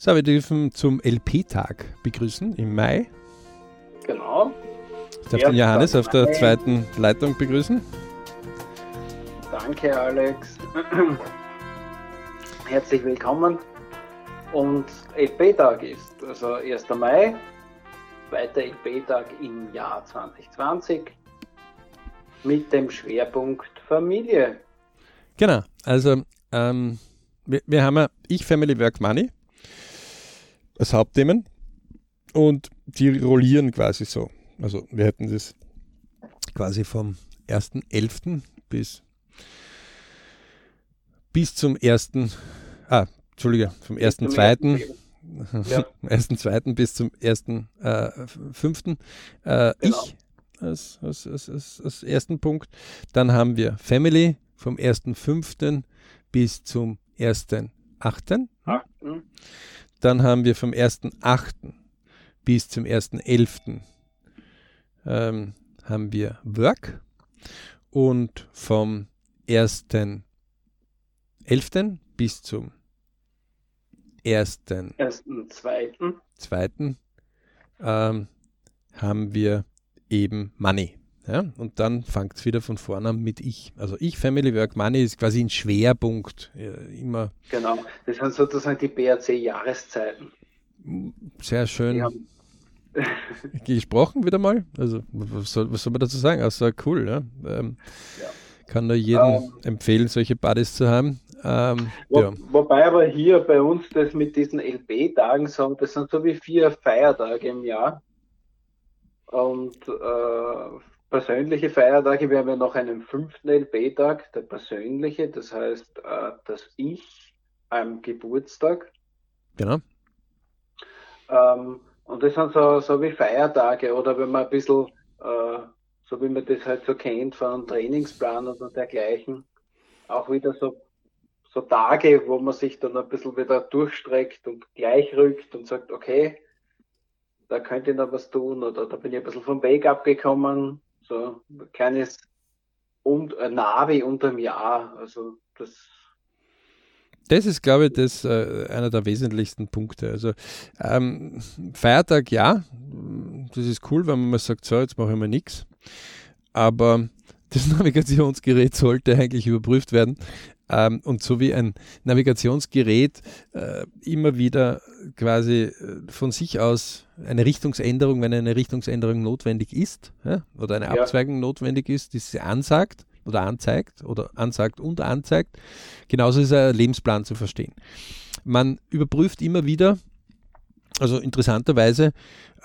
So, wir dürfen zum LP-Tag begrüßen im Mai. Genau. Ich darf den Johannes auf der zweiten Leitung begrüßen. Danke, Alex. Herzlich willkommen. Und LP-Tag ist also 1. Mai, zweiter LP-Tag im Jahr 2020 mit dem Schwerpunkt Familie. Genau, also ähm, wir, wir haben ja Ich Family Work Money als Hauptthemen und die rollieren quasi so. Also wir hätten das quasi vom 1.11. bis bis zum 1. Ah, Entschuldige, vom 1.2. Ja. 1.2. bis zum 1.5. Äh, äh, genau. Ich als, als, als, als, ersten Punkt. Dann haben wir Family vom 1.5. bis zum 1.8. Dann haben wir vom 1.8. bis zum 1.11. Ähm, haben wir Work und vom 1.11. bis zum 1.2. Zweiten, ähm, haben wir eben Money. Ja, und dann fängt es wieder von vorne an mit ich. Also ich, Family Work Money ist quasi ein Schwerpunkt. Ja, immer. Genau, das sind sozusagen die BRC-Jahreszeiten. Sehr schön gesprochen wieder mal. Also was soll, was soll man dazu sagen? Also cool, ja. Ähm, ja. Kann nur jedem ähm, empfehlen, solche Buddies zu haben. Ähm, wo, ja. Wobei aber hier bei uns das mit diesen LB-Tagen so, das sind so wie vier Feiertage im Jahr. Und äh, persönliche Feiertage, wir haben ja noch einen fünften LB-Tag, der persönliche, das heißt, äh, dass ich am Geburtstag. Genau. Ähm, und das sind so, so wie Feiertage oder wenn man ein bisschen, äh, so wie man das halt so kennt von einem Trainingsplan oder dergleichen, auch wieder so, so Tage, wo man sich dann ein bisschen wieder durchstreckt und gleich rückt und sagt, okay, da könnte ich noch was tun oder da bin ich ein bisschen vom Weg abgekommen, so ein kleines und ein Navi unterm Jahr. Also das das ist, glaube ich, das, äh, einer der wesentlichsten Punkte. Also ähm, Feiertag, ja, das ist cool, wenn man mal sagt, so, jetzt mache ich mal nichts. Aber das Navigationsgerät sollte eigentlich überprüft werden. Ähm, und so wie ein Navigationsgerät äh, immer wieder quasi äh, von sich aus eine Richtungsänderung, wenn eine Richtungsänderung notwendig ist ja, oder eine ja. Abzweigung notwendig ist, die sie ansagt oder anzeigt oder ansagt und anzeigt. Genauso ist ein Lebensplan zu verstehen. Man überprüft immer wieder, also interessanterweise,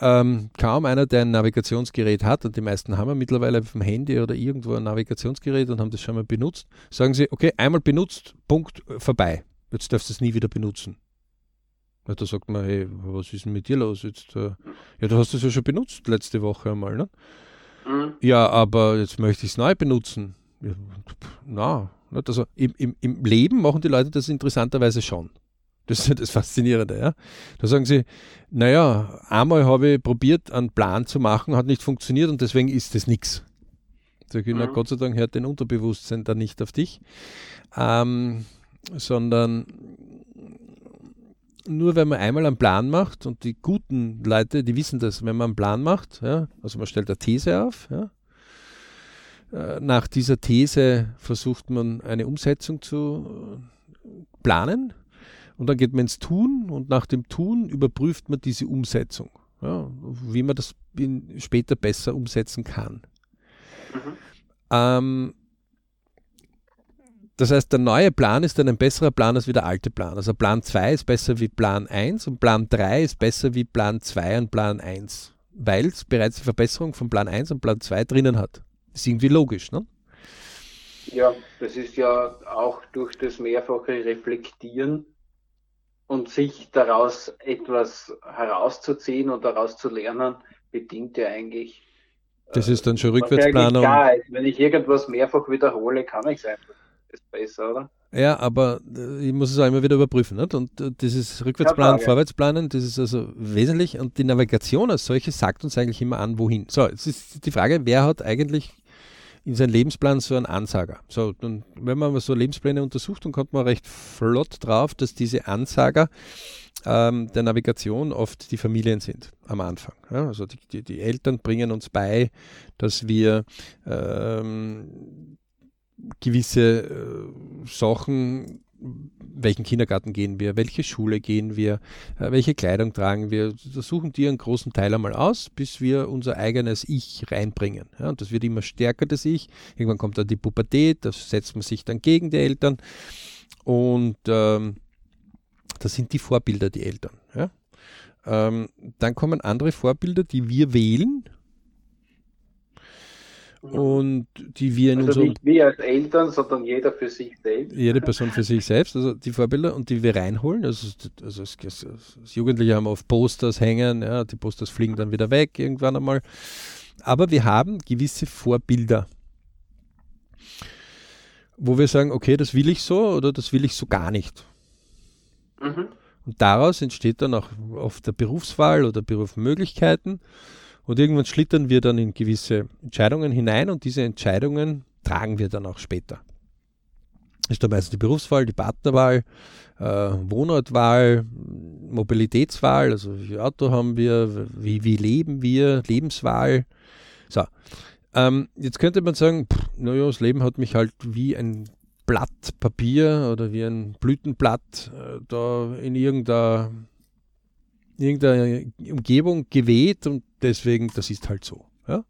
ähm, kaum einer, der ein Navigationsgerät hat, und die meisten haben ja mittlerweile vom Handy oder irgendwo ein Navigationsgerät und haben das schon mal benutzt, sagen sie, okay, einmal benutzt, Punkt, vorbei. Jetzt darfst du es nie wieder benutzen. Ja, da sagt man, hey, was ist denn mit dir los? Jetzt, äh, ja, du hast es ja schon benutzt letzte Woche einmal, ne? Mhm. Ja, aber jetzt möchte ich es neu benutzen. Ja, na, also im, im, im Leben machen die Leute das interessanterweise schon. Das ist das Faszinierende. Ja? Da sagen sie, naja, einmal habe ich probiert, einen Plan zu machen, hat nicht funktioniert und deswegen ist das nichts. Sag ich, mhm. na Gott sei Dank hört dein Unterbewusstsein da nicht auf dich, ähm, sondern nur wenn man einmal einen Plan macht und die guten Leute, die wissen das, wenn man einen Plan macht, ja, also man stellt eine These auf, ja, äh, nach dieser These versucht man eine Umsetzung zu planen, und dann geht man ins Tun und nach dem Tun überprüft man diese Umsetzung, ja, wie man das später besser umsetzen kann. Mhm. Ähm, das heißt, der neue Plan ist dann ein besserer Plan als wie der alte Plan. Also Plan 2 ist besser wie Plan 1 und Plan 3 ist besser wie Plan 2 und Plan 1, weil es bereits die Verbesserung von Plan 1 und Plan 2 drinnen hat. Ist irgendwie logisch, ne? Ja, das ist ja auch durch das mehrfache Reflektieren und sich daraus etwas herauszuziehen und daraus zu lernen, bedingt ja eigentlich. Das ist dann schon äh, Rückwärtsplanung. Ist. Wenn ich irgendwas mehrfach wiederhole, kann ich es einfach. Ist besser, oder? Ja, aber äh, ich muss es auch immer wieder überprüfen. Nicht? Und äh, dieses Rückwärtsplanen, ja, Vorwärtsplanen, das ist also wesentlich. Und die Navigation als solche sagt uns eigentlich immer an, wohin. So, jetzt ist die Frage, wer hat eigentlich in seinem Lebensplan so einen Ansager. So, dann, wenn man so Lebenspläne untersucht, dann kommt man recht flott drauf, dass diese Ansager ähm, der Navigation oft die Familien sind am Anfang. Ja? Also die, die, die, Eltern bringen uns bei, dass wir ähm, gewisse äh, Sachen welchen Kindergarten gehen wir, welche Schule gehen wir, äh, welche Kleidung tragen wir. Da suchen die einen großen Teil einmal aus, bis wir unser eigenes Ich reinbringen. Ja, und das wird immer stärker, das Ich. Irgendwann kommt dann die Pubertät, da setzt man sich dann gegen die Eltern. Und ähm, das sind die Vorbilder, die Eltern. Ja? Ähm, dann kommen andere Vorbilder, die wir wählen. Und die wir in also unserem. Nicht wir als Eltern, sondern jeder für sich selbst. Jede Person für sich selbst, also die Vorbilder und die wir reinholen. Also, also als, als Jugendliche haben auf Posters hängen, ja, die Posters fliegen dann wieder weg irgendwann einmal. Aber wir haben gewisse Vorbilder wo wir sagen, okay, das will ich so oder das will ich so gar nicht. Mhm. Und daraus entsteht dann auch oft der Berufswahl oder Berufsmöglichkeiten. Und irgendwann schlittern wir dann in gewisse Entscheidungen hinein und diese Entscheidungen tragen wir dann auch später. Das ist dann meistens die Berufswahl, die Partnerwahl, äh, Wohnortwahl, Mobilitätswahl, also wie Auto haben wir, wie, wie leben wir, Lebenswahl. So. Ähm, jetzt könnte man sagen, naja, das Leben hat mich halt wie ein Blatt Papier oder wie ein Blütenblatt äh, da in irgendeiner, irgendeiner Umgebung geweht und deswegen, das ist halt so. Ja?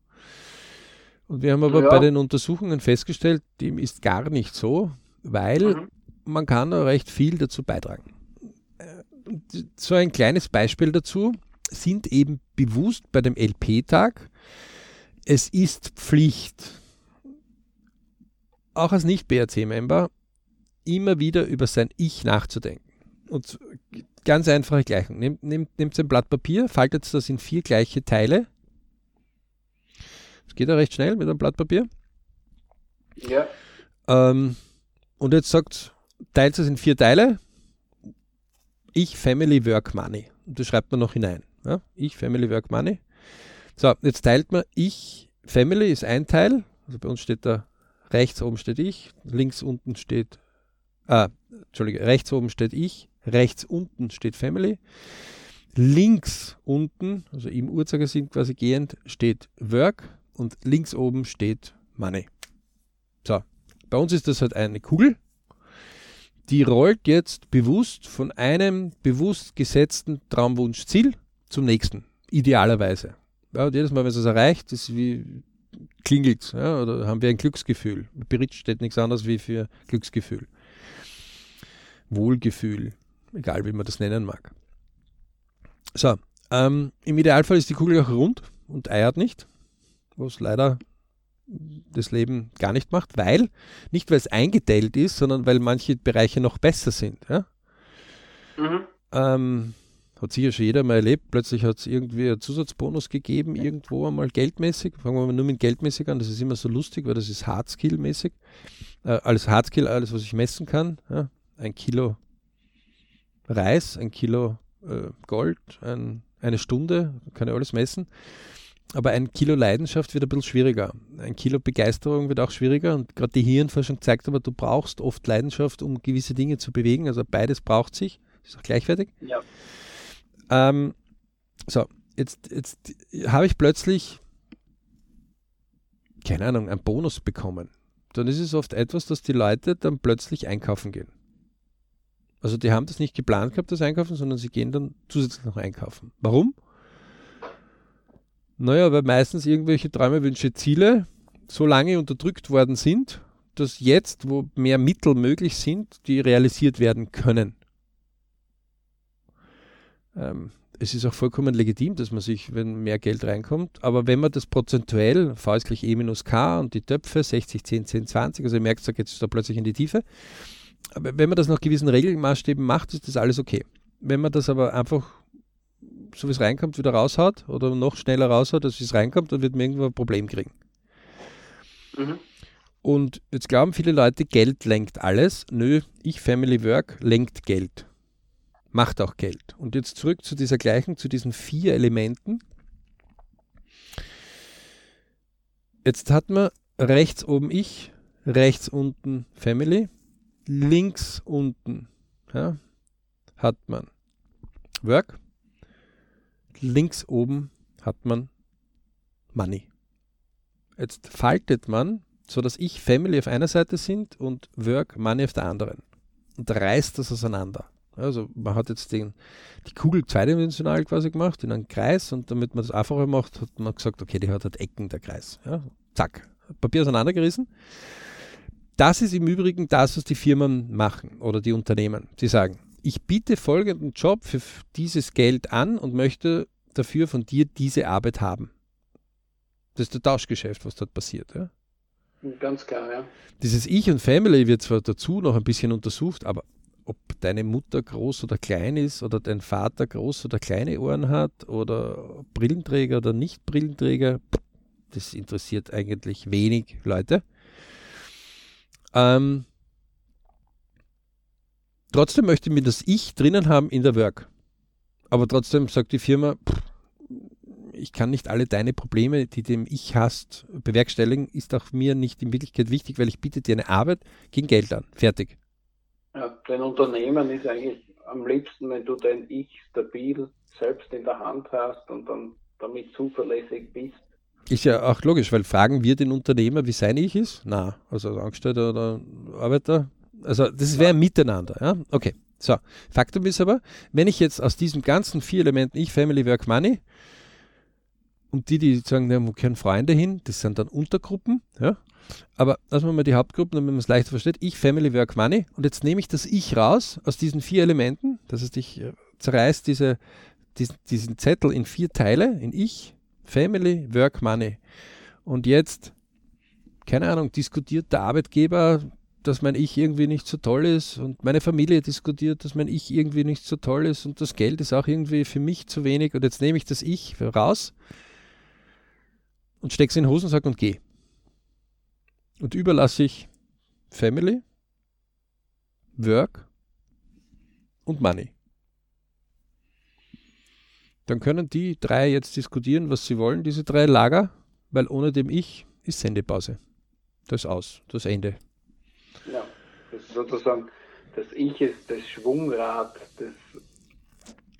Und wir haben aber ja. bei den Untersuchungen festgestellt, dem ist gar nicht so, weil mhm. man kann da recht viel dazu beitragen. Äh, so ein kleines Beispiel dazu sind eben bewusst bei dem LP-Tag, es ist Pflicht, auch als Nicht-BRC-Member immer wieder über sein Ich nachzudenken. Und ganz einfache Gleichung. Nehmt, nehmt, nehmt ein Blatt Papier, faltet das in vier gleiche Teile. Das geht ja recht schnell mit einem Blatt Papier. Ja. Ähm, und jetzt sagt, teilt es in vier Teile. Ich, Family, Work, Money. Und das schreibt man noch hinein. Ja? Ich, Family, Work, Money. So, jetzt teilt man ich, Family ist ein Teil. Also bei uns steht da rechts oben steht ich, links unten steht, ah, Entschuldige, rechts oben steht ich, rechts unten steht Family, links unten, also im Uhrzeigersinn quasi gehend, steht Work und links oben steht Money. So, bei uns ist das halt eine Kugel, die rollt jetzt bewusst von einem bewusst gesetzten Traumwunschziel zum nächsten, idealerweise. Ja, und jedes Mal, wenn es erreicht, ist wie klingelt ja, oder haben wir ein Glücksgefühl. Bericht steht nichts anderes wie für Glücksgefühl. Wohlgefühl, egal wie man das nennen mag. So, ähm, im Idealfall ist die Kugel auch rund und eiert nicht, was leider das Leben gar nicht macht, weil, nicht weil es eingeteilt ist, sondern weil manche Bereiche noch besser sind. Ja? Mhm. Ähm, hat sicher schon jeder mal erlebt. Plötzlich hat es irgendwie einen Zusatzbonus gegeben, irgendwo einmal geldmäßig. Fangen wir mal nur mit geldmäßig an. Das ist immer so lustig, weil das ist Hardskill-mäßig. Äh, alles Hardskill, alles, was ich messen kann. Ja? Ein Kilo Reis, ein Kilo äh, Gold, ein, eine Stunde, kann ich alles messen. Aber ein Kilo Leidenschaft wird ein bisschen schwieriger. Ein Kilo Begeisterung wird auch schwieriger. Und gerade die Hirnforschung zeigt aber, du brauchst oft Leidenschaft, um gewisse Dinge zu bewegen. Also beides braucht sich. Ist auch gleichwertig. Ja. Ähm, so, jetzt, jetzt habe ich plötzlich, keine Ahnung, einen Bonus bekommen. Dann ist es oft etwas, dass die Leute dann plötzlich einkaufen gehen. Also die haben das nicht geplant gehabt, das Einkaufen, sondern sie gehen dann zusätzlich noch einkaufen. Warum? Naja, weil meistens irgendwelche Träume, Wünsche, Ziele so lange unterdrückt worden sind, dass jetzt, wo mehr Mittel möglich sind, die realisiert werden können. Ähm, es ist auch vollkommen legitim, dass man sich, wenn mehr Geld reinkommt, aber wenn man das prozentuell, V ist gleich E minus K und die Töpfe 60, 10, 10, 20, also ihr merkt, da geht es da plötzlich in die Tiefe. Wenn man das nach gewissen Regelmaßstäben macht, ist das alles okay. Wenn man das aber einfach so wie es reinkommt, wieder raushaut oder noch schneller raushaut, als wie es reinkommt, dann wird man irgendwo ein Problem kriegen. Mhm. Und jetzt glauben viele Leute, Geld lenkt alles. Nö, ich Family Work lenkt Geld macht auch Geld. Und jetzt zurück zu dieser Gleichung, zu diesen vier Elementen. Jetzt hat man rechts oben ich, rechts unten Family, links unten ja, hat man Work. Links oben hat man Money. Jetzt faltet man, so dass ich Family auf einer Seite sind und Work Money auf der anderen. Und reißt das auseinander. Also man hat jetzt den, die Kugel zweidimensional quasi gemacht in einen Kreis und damit man das einfacher macht, hat man gesagt, okay, die hat halt Ecken, der Kreis. Ja, zack, Papier auseinandergerissen. Das ist im Übrigen das, was die Firmen machen oder die Unternehmen. Sie sagen, ich biete folgenden Job für dieses Geld an und möchte dafür von dir diese Arbeit haben. Das ist der Tauschgeschäft, was dort passiert. Ja? Ganz klar, ja. Dieses Ich und Family wird zwar dazu noch ein bisschen untersucht, aber ob deine Mutter groß oder klein ist oder dein Vater groß oder kleine Ohren hat oder Brillenträger oder nicht Brillenträger, das interessiert eigentlich wenig Leute. Ähm, trotzdem möchte ich mir das Ich drinnen haben in der Work. Aber trotzdem sagt die Firma, pff, ich kann nicht alle deine Probleme, die dem Ich hast, bewerkstelligen, ist auch mir nicht in Wirklichkeit wichtig, weil ich biete dir eine Arbeit gegen Geld an. Fertig. Ja, dein Unternehmen ist eigentlich am liebsten, wenn du dein Ich stabil selbst in der Hand hast und dann damit zuverlässig bist. Ist ja auch logisch, weil fragen wir den Unternehmer, wie sein Ich ist? Na, also als Angestellter oder Arbeiter. Also das wäre ja. miteinander. Ja? Okay, so. Faktum ist aber, wenn ich jetzt aus diesen ganzen vier Elementen Ich, Family, Work, Money und die, die sagen, ja, wo gehören Freunde hin, das sind dann Untergruppen, ja. Aber lassen wir mal die Hauptgruppen, damit man es leichter versteht. Ich, Family, Work, Money. Und jetzt nehme ich das Ich raus aus diesen vier Elementen. Das heißt, ich äh, zerreiße diese, diesen, diesen Zettel in vier Teile, in Ich, Family, Work, Money. Und jetzt, keine Ahnung, diskutiert der Arbeitgeber, dass mein Ich irgendwie nicht so toll ist und meine Familie diskutiert, dass mein Ich irgendwie nicht so toll ist und das Geld ist auch irgendwie für mich zu wenig und jetzt nehme ich das Ich raus und stecke es in den Hosensack und gehe. Und überlasse ich Family, Work und Money. Dann können die drei jetzt diskutieren, was sie wollen, diese drei Lager, weil ohne dem Ich ist Sendepause. Das ist aus, das Ende. Ja, das ist sozusagen das Ich ist das Schwungrad, das,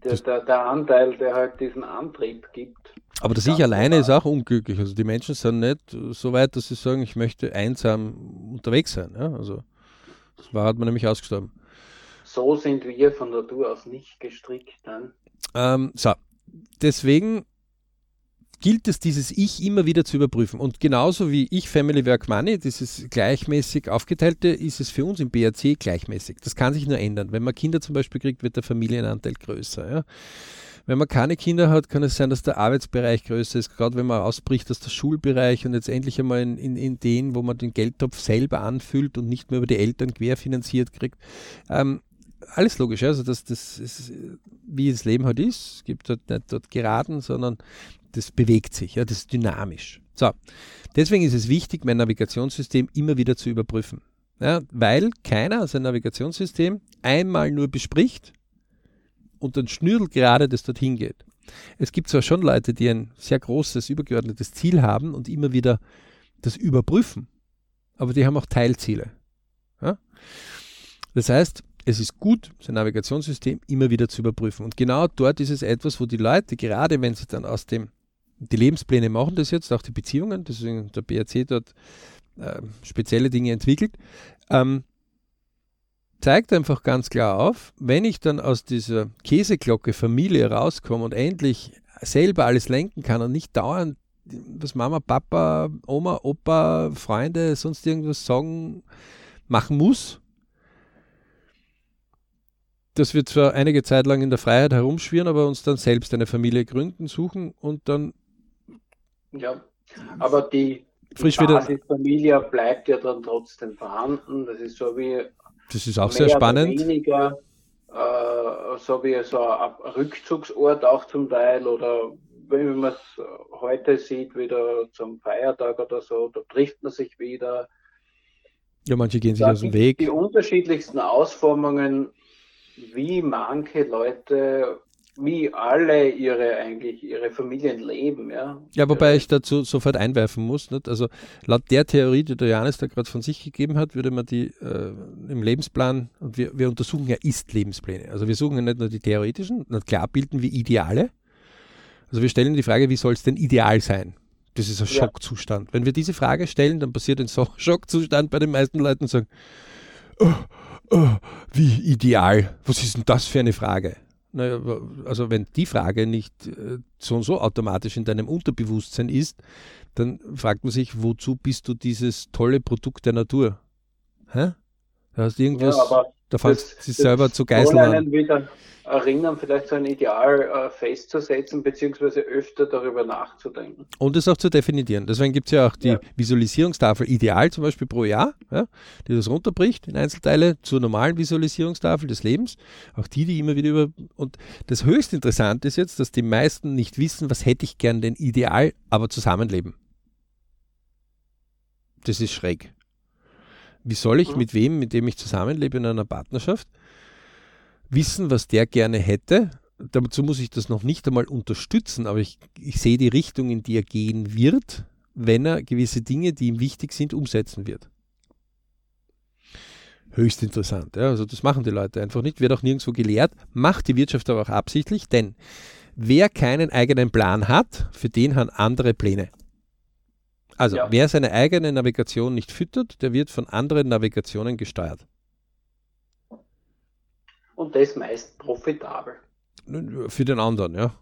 der, das, der, der Anteil, der halt diesen Antrieb gibt. Aber das Ich alleine ist auch unglücklich. Also die Menschen sind nicht so weit, dass sie sagen, ich möchte einsam unterwegs sein. Ja? Also das war, hat man nämlich ausgestorben. So sind wir von Natur aus nicht gestrickt. Dann. Ähm, so, deswegen gilt es, dieses Ich immer wieder zu überprüfen. Und genauso wie ich Family Work Money, dieses gleichmäßig aufgeteilte, ist es für uns im BRC gleichmäßig. Das kann sich nur ändern. Wenn man Kinder zum Beispiel kriegt, wird der Familienanteil größer. Ja? Wenn man keine Kinder hat, kann es sein, dass der Arbeitsbereich größer ist, gerade wenn man ausbricht aus der Schulbereich und jetzt endlich einmal in, in, in den, wo man den Geldtopf selber anfüllt und nicht mehr über die Eltern querfinanziert kriegt. Ähm, alles logisch, also das, das ist, wie das Leben halt ist. Es gibt dort nicht dort geraden, sondern das bewegt sich, ja, das ist dynamisch. So, deswegen ist es wichtig, mein Navigationssystem immer wieder zu überprüfen. Ja, weil keiner sein Navigationssystem einmal nur bespricht und dann schnürdelt gerade, das dorthin geht. Es gibt zwar schon Leute, die ein sehr großes, übergeordnetes Ziel haben und immer wieder das überprüfen, aber die haben auch Teilziele. Ja? Das heißt, es ist gut, sein Navigationssystem immer wieder zu überprüfen. Und genau dort ist es etwas, wo die Leute, gerade wenn sie dann aus dem, die Lebenspläne machen das jetzt, auch die Beziehungen, deswegen der BRC dort äh, spezielle Dinge entwickelt, ähm, zeigt einfach ganz klar auf, wenn ich dann aus dieser Käseglocke Familie rauskomme und endlich selber alles lenken kann und nicht dauernd was Mama, Papa, Oma, Opa, Freunde, sonst irgendwas sagen, machen muss. Dass wir zwar einige Zeit lang in der Freiheit herumschwirren, aber uns dann selbst eine Familie gründen, suchen und dann. Ja, aber die, die frisch Familie bleibt ja dann trotzdem vorhanden. Das ist so wie das ist auch sehr spannend. Weniger, äh, so wie so ein Rückzugsort auch zum Teil oder wenn man es heute sieht, wieder zum Feiertag oder so, da trifft man sich wieder. Ja, manche gehen sich da aus dem Weg. Die unterschiedlichsten Ausformungen, wie manche Leute wie alle ihre eigentlich ihre Familien leben, ja. Ja, wobei ich dazu sofort einwerfen muss, nicht? also laut der Theorie, die der Johannes da gerade von sich gegeben hat, würde man die äh, im Lebensplan, und wir, wir untersuchen ja Ist-Lebenspläne, also wir suchen ja nicht nur die theoretischen, na klar bilden wir Ideale, also wir stellen die Frage, wie soll es denn ideal sein? Das ist ein ja. Schockzustand. Wenn wir diese Frage stellen, dann passiert ein so Schockzustand bei den meisten Leuten und sagen, oh, oh, wie ideal, was ist denn das für eine Frage? Naja, also wenn die Frage nicht äh, so und so automatisch in deinem Unterbewusstsein ist, dann fragt man sich, wozu bist du dieses tolle Produkt der Natur? Hä? Da hast irgendwas, ja, da du sich selber zu geißeln an. Wieder, erinnern, vielleicht so ein Ideal äh, festzusetzen, beziehungsweise öfter darüber nachzudenken. Und es auch zu definieren. Deswegen gibt es ja auch die ja. Visualisierungstafel Ideal zum Beispiel pro Jahr, ja, die das runterbricht in Einzelteile zur normalen Visualisierungstafel des Lebens. Auch die, die immer wieder über. Und das höchst interessante ist jetzt, dass die meisten nicht wissen, was hätte ich gern denn ideal, aber zusammenleben. Das ist schräg. Wie soll ich mhm. mit wem, mit dem ich zusammenlebe in einer Partnerschaft, wissen, was der gerne hätte. Dazu muss ich das noch nicht einmal unterstützen, aber ich, ich sehe die Richtung, in die er gehen wird, wenn er gewisse Dinge, die ihm wichtig sind, umsetzen wird. Höchst interessant. Ja? Also das machen die Leute einfach nicht, wird auch nirgendwo gelehrt, macht die Wirtschaft aber auch absichtlich, denn wer keinen eigenen Plan hat, für den haben andere Pläne. Also ja. wer seine eigene Navigation nicht füttert, der wird von anderen Navigationen gesteuert und das meist profitabel. Für den anderen, ja.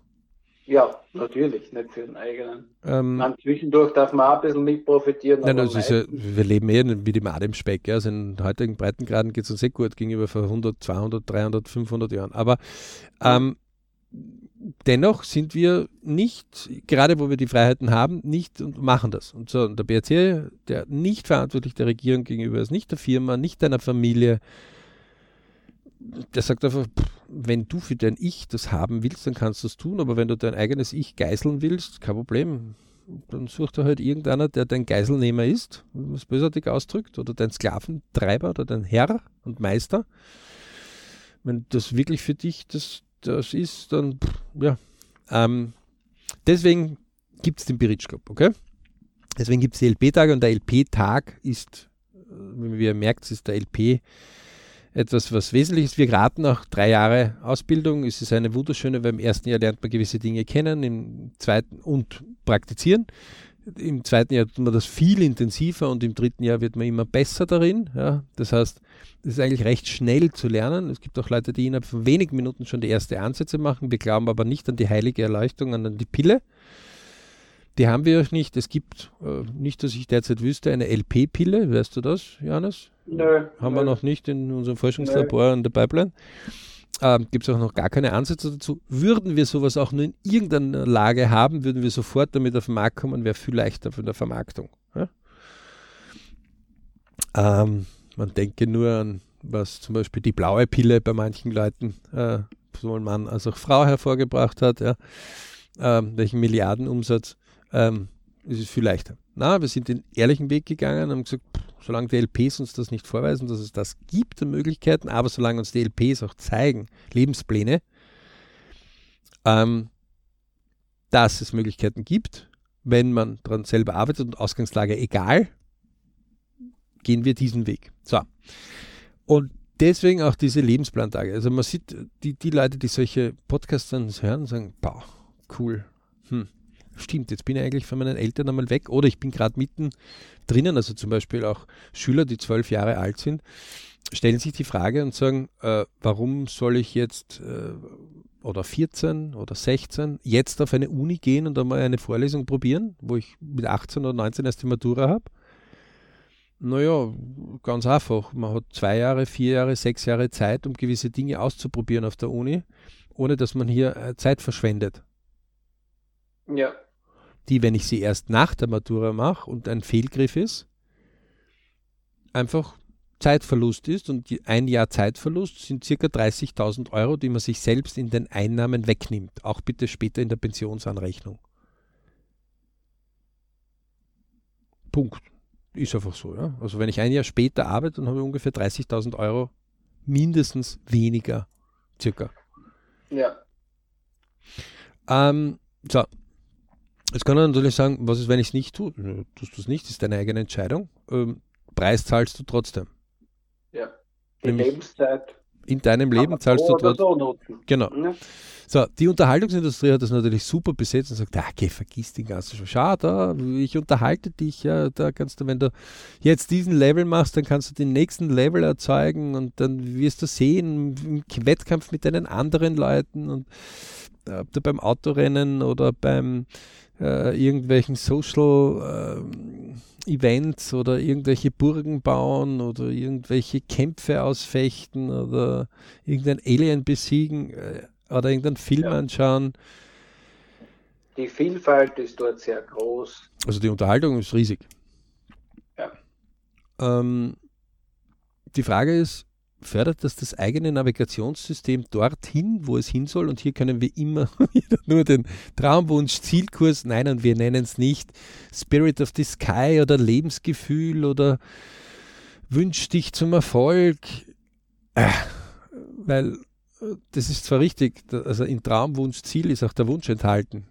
Ja, natürlich, nicht für den eigenen. Ähm, Man, zwischendurch darf man auch ein bisschen mit profitieren. Nein, also ja, wir leben eher wie die Made im Speck. Ja. Also in heutigen Breitengraden geht es uns sehr gut gegenüber vor 100, 200, 300, 500 Jahren. Aber ähm, dennoch sind wir nicht, gerade wo wir die Freiheiten haben, nicht und machen das. Und so, der BRC, der nicht verantwortlich der Regierung gegenüber ist, nicht der Firma, nicht deiner Familie, der sagt einfach, wenn du für dein Ich das haben willst, dann kannst du es tun, aber wenn du dein eigenes Ich geißeln willst, kein Problem. Dann sucht er halt irgendeiner, der dein Geiselnehmer ist, was bösartig ausdrückt, oder dein Sklaventreiber oder dein Herr und Meister. Wenn das wirklich für dich das, das ist, dann ja. Ähm, deswegen gibt es den Beritsch Club, okay? Deswegen gibt es die LP-Tage und der LP-Tag ist, äh, wie ihr merkt, ist der LP etwas, was wesentlich ist. Wir raten auch drei Jahre Ausbildung. Es ist eine wunderschöne, weil im ersten Jahr lernt man gewisse Dinge kennen, im zweiten und praktizieren. Im zweiten Jahr tut man das viel intensiver und im dritten Jahr wird man immer besser darin. Ja. Das heißt, es ist eigentlich recht schnell zu lernen. Es gibt auch Leute, die innerhalb von wenigen Minuten schon die ersten Ansätze machen. Wir glauben aber nicht an die heilige Erleuchtung, an die Pille. Die haben wir auch nicht. Es gibt, äh, nicht, dass ich derzeit wüsste, eine LP-Pille. Weißt du das, Johannes? Nö. Haben nö. wir noch nicht in unserem Forschungslabor in der Pipeline. Ähm, Gibt es auch noch gar keine Ansätze dazu. Würden wir sowas auch nur in irgendeiner Lage haben, würden wir sofort damit auf den Markt kommen, wäre viel leichter von der Vermarktung. Ja? Ähm, man denke nur an, was zum Beispiel die blaue Pille bei manchen Leuten, äh, sowohl Mann als auch Frau hervorgebracht hat, ja? ähm, welchen Milliardenumsatz, ähm, ist es viel leichter. Na, wir sind den ehrlichen Weg gegangen, haben gesagt, solange die LPs uns das nicht vorweisen, dass es das gibt an Möglichkeiten, aber solange uns die LPs auch zeigen, Lebenspläne, ähm, dass es Möglichkeiten gibt, wenn man daran selber arbeitet und Ausgangslage egal, gehen wir diesen Weg. So. Und deswegen auch diese Lebensplantage. Also man sieht, die, die Leute, die solche Podcasts dann hören, sagen, boah, cool. Hm stimmt, jetzt bin ich eigentlich von meinen Eltern einmal weg oder ich bin gerade mitten drinnen, also zum Beispiel auch Schüler, die zwölf Jahre alt sind, stellen sich die Frage und sagen, äh, warum soll ich jetzt äh, oder 14 oder 16 jetzt auf eine Uni gehen und einmal eine Vorlesung probieren, wo ich mit 18 oder 19 erst die Matura habe? Naja, ganz einfach. Man hat zwei Jahre, vier Jahre, sechs Jahre Zeit, um gewisse Dinge auszuprobieren auf der Uni, ohne dass man hier äh, Zeit verschwendet. Ja. Die, wenn ich sie erst nach der Matura mache und ein Fehlgriff ist, einfach Zeitverlust ist und ein Jahr Zeitverlust sind circa 30.000 Euro, die man sich selbst in den Einnahmen wegnimmt. Auch bitte später in der Pensionsanrechnung. Punkt. Ist einfach so. Ja? Also wenn ich ein Jahr später arbeite, dann habe ich ungefähr 30.000 Euro mindestens weniger circa. Ja. Ähm, so, jetzt kann er natürlich sagen, was ist, wenn ich es nicht tue? Tust du es nicht, das ist deine eigene Entscheidung. Ähm, Preis zahlst du trotzdem. Ja, die Nämlich Lebenszeit. In deinem Leben zahlst du trotzdem. So genau. Ja. So, die Unterhaltungsindustrie hat das natürlich super besetzt und sagt, ah, okay, vergiss den ganzen da, ich unterhalte dich, ja, da kannst du, wenn du jetzt diesen Level machst, dann kannst du den nächsten Level erzeugen und dann wirst du sehen, im Wettkampf mit deinen anderen Leuten und äh, ob du beim Autorennen oder beim äh, irgendwelchen Social äh, Events oder irgendwelche Burgen bauen oder irgendwelche Kämpfe ausfechten oder irgendein Alien besiegen. Äh, oder irgendeinen Film ja. anschauen. Die Vielfalt ist dort sehr groß. Also die Unterhaltung ist riesig. Ja. Ähm, die Frage ist, fördert das das eigene Navigationssystem dorthin, wo es hin soll? Und hier können wir immer wieder nur den Traumwunsch, Zielkurs, nein, und wir nennen es nicht Spirit of the Sky oder Lebensgefühl oder Wünsch dich zum Erfolg. Äh, weil das ist zwar richtig, also in Traumwunsch, Ziel ist auch der Wunsch enthalten.